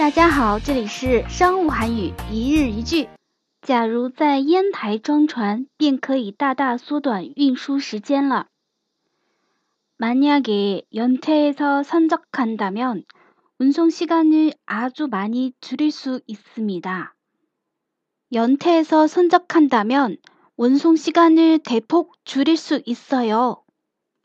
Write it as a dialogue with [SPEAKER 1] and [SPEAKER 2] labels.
[SPEAKER 1] 大家好，这里是商务韩语一日一句。假如在烟台装船，便可以大大缩短运输时间了。만약에연태에서선적한다면운송시간을아주많이줄일수있습니다연태에서선적한다면운송시간을대폭줄일수있어 요.